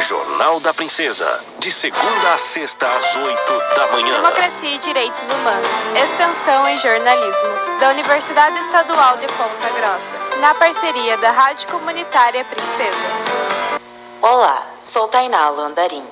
Jornal da Princesa. De segunda a sexta, às oito da manhã. Democracia e Direitos Humanos. Extensão e Jornalismo. Da Universidade Estadual de Ponta Grossa. Na parceria da Rádio Comunitária Princesa. Olá, sou Tainá Landarim.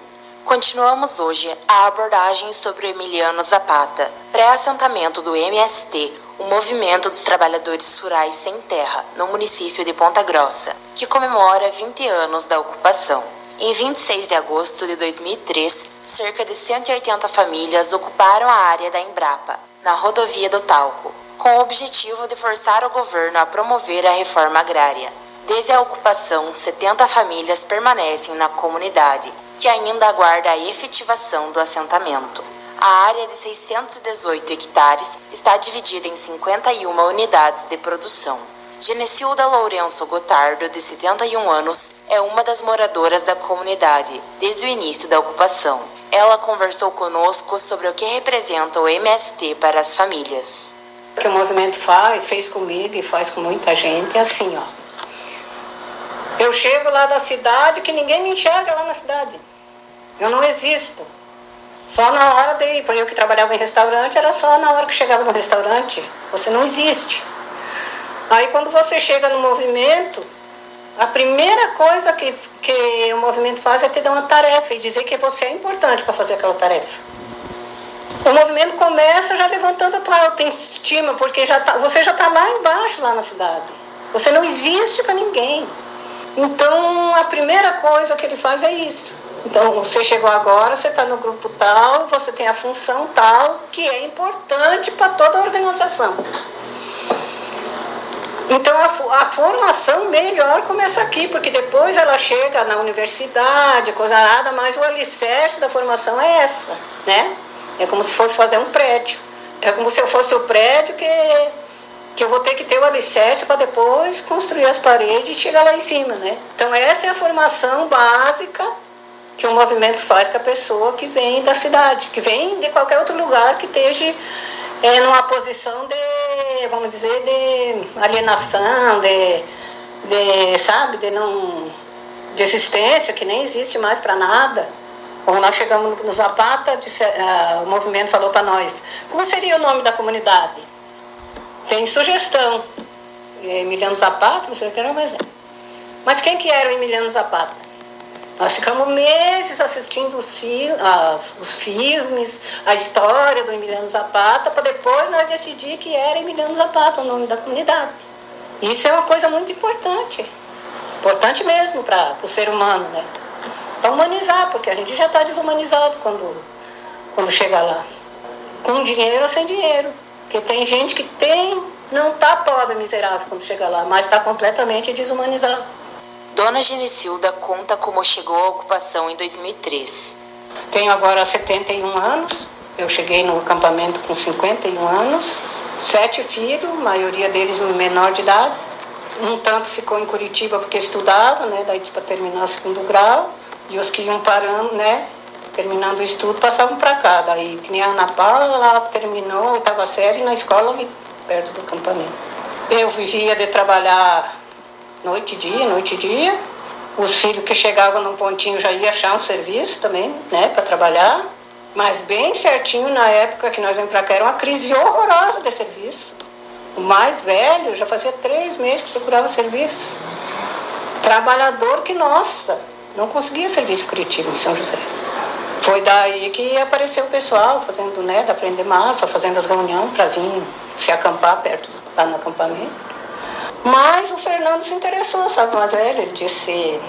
Continuamos hoje a abordagem sobre o Emiliano Zapata, pré-assentamento do MST, o Movimento dos Trabalhadores Rurais Sem Terra, no município de Ponta Grossa, que comemora 20 anos da ocupação. Em 26 de agosto de 2003, cerca de 180 famílias ocuparam a área da Embrapa, na rodovia do Talco, com o objetivo de forçar o governo a promover a reforma agrária. Desde a ocupação, 70 famílias permanecem na comunidade, que ainda aguarda a efetivação do assentamento. A área de 618 hectares está dividida em 51 unidades de produção. Genecilda Lourenço Gotardo, de 71 anos, é uma das moradoras da comunidade desde o início da ocupação. Ela conversou conosco sobre o que representa o MST para as famílias. O que o movimento faz, fez comigo e faz com muita gente, é assim, ó. Eu chego lá da cidade que ninguém me enxerga lá na cidade. Eu não existo. Só na hora de. Por eu que trabalhava em restaurante, era só na hora que chegava no restaurante. Você não existe. Aí quando você chega no movimento, a primeira coisa que, que o movimento faz é te dar uma tarefa e dizer que você é importante para fazer aquela tarefa. O movimento começa já levantando a tua autoestima, porque já tá, você já está lá embaixo, lá na cidade. Você não existe para ninguém. Então, a primeira coisa que ele faz é isso. Então, você chegou agora, você está no grupo tal, você tem a função tal, que é importante para toda a organização. Então a, a, formação melhor começa aqui, porque depois ela chega na universidade, coisa nada, mas o alicerce da formação é essa, né? É como se fosse fazer um prédio. É como se eu fosse o prédio que, que eu vou ter que ter o alicerce para depois construir as paredes e chegar lá em cima, né? Então essa é a formação básica que o movimento faz com a pessoa que vem da cidade, que vem de qualquer outro lugar que esteja é, numa posição de, vamos dizer, de alienação, de, de sabe, de não de existência que nem existe mais para nada. Quando nós chegamos no Zapata, disse, uh, o movimento falou para nós, como seria o nome da comunidade? Tem sugestão. Emiliano Zapata, não sei o que era, mas é. Mas quem que era o Emiliano Zapata? Nós ficamos meses assistindo os, fi as, os filmes, a história do Emiliano Zapata, para depois nós decidir que era Emiliano Zapata o nome da comunidade. Isso é uma coisa muito importante. Importante mesmo para o ser humano, né? Para humanizar, porque a gente já está desumanizado quando, quando chega lá. Com dinheiro ou sem dinheiro. Porque tem gente que tem, não está pobre, miserável quando chega lá, mas está completamente desumanizado. Dona Genicilda conta como chegou à ocupação em 2003. Tenho agora 71 anos. Eu cheguei no acampamento com 51 anos. Sete filhos, maioria deles menor de idade. Um tanto ficou em Curitiba porque estudava, né? Daí para tipo, terminar o segundo grau. E os que iam parando, né? Terminando o estudo, passavam para cá. Daí, que nem a Ana Paula, ela terminou a série na escola perto do acampamento. Eu vivia de trabalhar noite e dia, noite e dia. Os filhos que chegavam num pontinho já iam achar um serviço também, né, para trabalhar. Mas bem certinho na época que nós vimos para cá, era uma crise horrorosa de serviço. O mais velho já fazia três meses que procurava serviço. Trabalhador que, nossa, não conseguia serviço Curitiba, em São José. Foi daí que apareceu o pessoal fazendo, né, da Frente de Massa, fazendo as reuniões para vir se acampar perto, lá no acampamento. Mas o Fernando se interessou, sabe, mais velho, ele disse,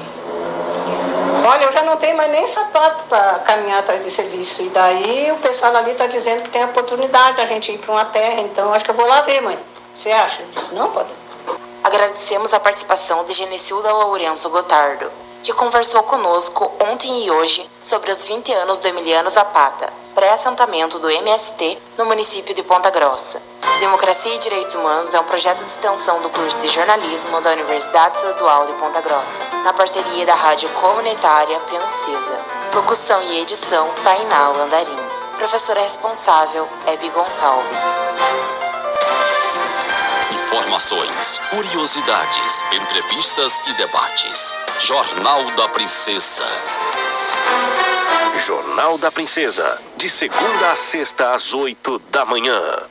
olha, eu já não tenho mais nem sapato para caminhar atrás de serviço. E daí o pessoal ali está dizendo que tem a oportunidade da gente ir para uma terra, então acho que eu vou lá ver, mãe. Você acha? Eu disse, não, pode. Agradecemos a participação de Genicilda Lourenço Gotardo, que conversou conosco ontem e hoje sobre os 20 anos do Emiliano Zapata, pré-assentamento do MST no município de Ponta Grossa. Democracia e Direitos Humanos é um projeto de extensão do curso de jornalismo da Universidade Estadual de Ponta Grossa, na parceria da Rádio Comunitária Princesa. Locução e edição Tainá Landarim. Professora responsável Hebe Gonçalves. Informações, curiosidades, entrevistas e debates. Jornal da Princesa. Jornal da Princesa, de segunda a sexta às oito da manhã.